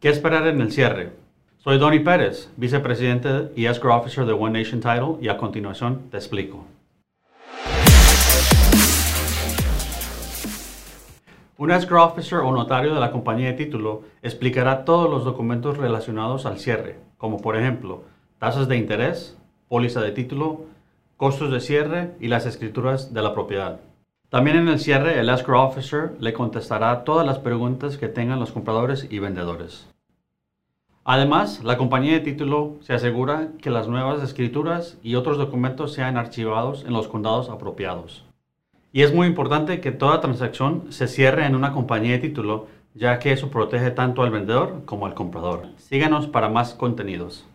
¿Qué esperar en el cierre? Soy Donny Pérez, vicepresidente y escrow officer de One Nation Title y a continuación te explico. Un escrow officer o notario de la compañía de título explicará todos los documentos relacionados al cierre, como por ejemplo tasas de interés, póliza de título, costos de cierre y las escrituras de la propiedad. También en el cierre, el escrow officer le contestará todas las preguntas que tengan los compradores y vendedores. Además, la compañía de título se asegura que las nuevas escrituras y otros documentos sean archivados en los condados apropiados. Y es muy importante que toda transacción se cierre en una compañía de título, ya que eso protege tanto al vendedor como al comprador. Síganos para más contenidos.